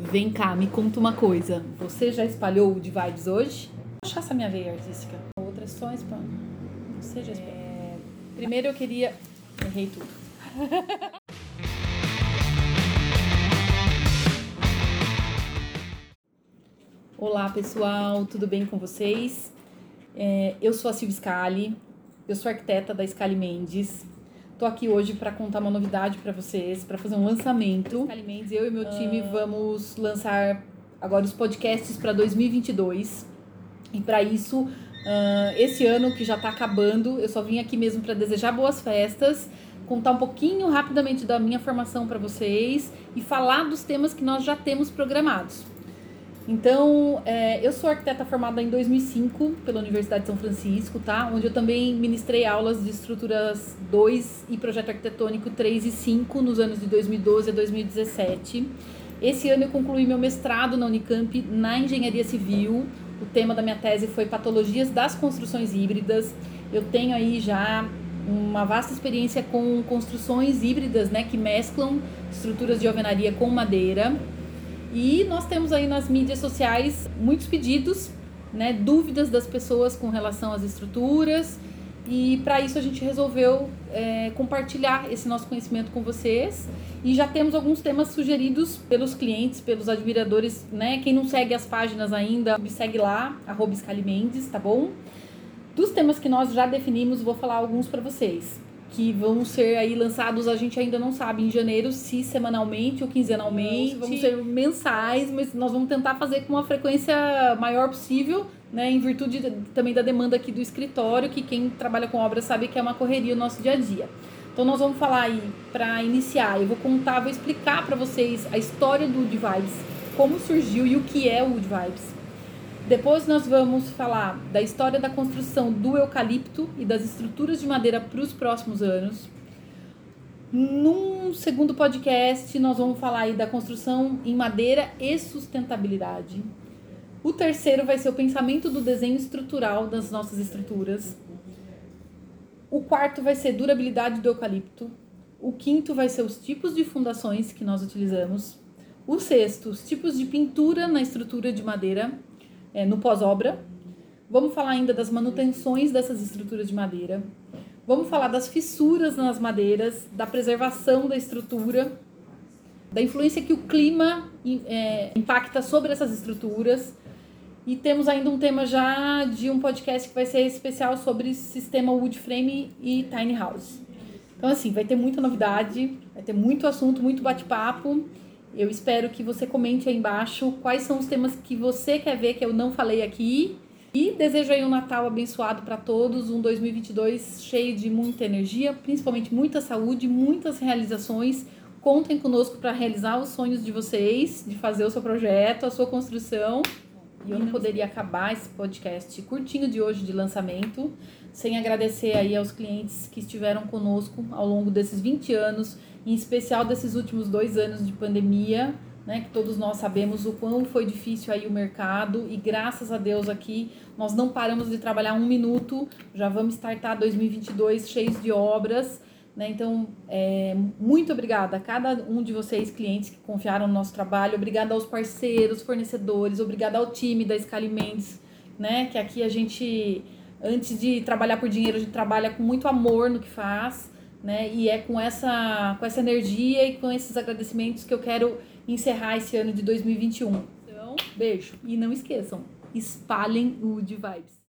Vem cá, me conta uma coisa. Você já espalhou o de vibes hoje? Achar essa minha veia artística. Outras só spam. Você já espalhou. É... Primeiro eu queria. Errei tudo. Olá pessoal, tudo bem com vocês? É, eu sou a Silvia Scali, eu sou arquiteta da Scali Mendes. Tô aqui hoje para contar uma novidade para vocês, para fazer um lançamento. Scali Mendes, eu e meu time uh... vamos lançar agora os podcasts para 2022. E para isso, uh, esse ano que já está acabando, eu só vim aqui mesmo para desejar boas festas, contar um pouquinho rapidamente da minha formação para vocês e falar dos temas que nós já temos programados. Então, é, eu sou arquiteta formada em 2005 pela Universidade de São Francisco, tá? Onde eu também ministrei aulas de estruturas 2 e projeto arquitetônico 3 e 5 nos anos de 2012 a 2017. Esse ano eu concluí meu mestrado na Unicamp na engenharia civil. O tema da minha tese foi patologias das construções híbridas. Eu tenho aí já uma vasta experiência com construções híbridas, né, que mesclam estruturas de alvenaria com madeira. E nós temos aí nas mídias sociais muitos pedidos, né, dúvidas das pessoas com relação às estruturas. E para isso a gente resolveu é, compartilhar esse nosso conhecimento com vocês. E já temos alguns temas sugeridos pelos clientes, pelos admiradores, né? Quem não segue as páginas ainda, me segue lá, arroba Mendes, tá bom? Dos temas que nós já definimos, vou falar alguns para vocês que vão ser aí lançados, a gente ainda não sabe em janeiro se semanalmente ou quinzenalmente, vão ser mensais, mas nós vamos tentar fazer com uma frequência maior possível, né, em virtude também da demanda aqui do escritório, que quem trabalha com obra sabe que é uma correria o nosso dia a dia. Então nós vamos falar aí para iniciar, eu vou contar, vou explicar para vocês a história do Wood Vibes, como surgiu e o que é o Wood Vibes depois nós vamos falar da história da construção do eucalipto e das estruturas de madeira para os próximos anos. Num segundo podcast, nós vamos falar aí da construção em madeira e sustentabilidade. O terceiro vai ser o pensamento do desenho estrutural das nossas estruturas. O quarto vai ser durabilidade do eucalipto. O quinto vai ser os tipos de fundações que nós utilizamos. O sexto, os tipos de pintura na estrutura de madeira é, no pós-obra. Vamos falar ainda das manutenções dessas estruturas de madeira. Vamos falar das fissuras nas madeiras, da preservação da estrutura, da influência que o clima é, impacta sobre essas estruturas. E temos ainda um tema já de um podcast que vai ser especial sobre sistema wood frame e tiny house. Então, assim, vai ter muita novidade, vai ter muito assunto, muito bate-papo. Eu espero que você comente aí embaixo quais são os temas que você quer ver que eu não falei aqui. E desejo aí um Natal abençoado para todos, um 2022 cheio de muita energia, principalmente muita saúde, muitas realizações. Contem conosco para realizar os sonhos de vocês, de fazer o seu projeto, a sua construção. E eu não poderia acabar esse podcast curtinho de hoje de lançamento sem agradecer aí aos clientes que estiveram conosco ao longo desses 20 anos em especial desses últimos dois anos de pandemia, né, que todos nós sabemos o quão foi difícil aí o mercado e graças a Deus aqui nós não paramos de trabalhar um minuto, já vamos startar 2022 cheios de obras, né, então é, muito obrigada a cada um de vocês clientes que confiaram no nosso trabalho, obrigada aos parceiros, fornecedores, obrigada ao time da Scali Mendes, né, que aqui a gente antes de trabalhar por dinheiro a gente trabalha com muito amor no que faz, né? E é com essa, com essa energia e com esses agradecimentos que eu quero encerrar esse ano de 2021. Então, beijo. E não esqueçam, espalhem o de Vibes.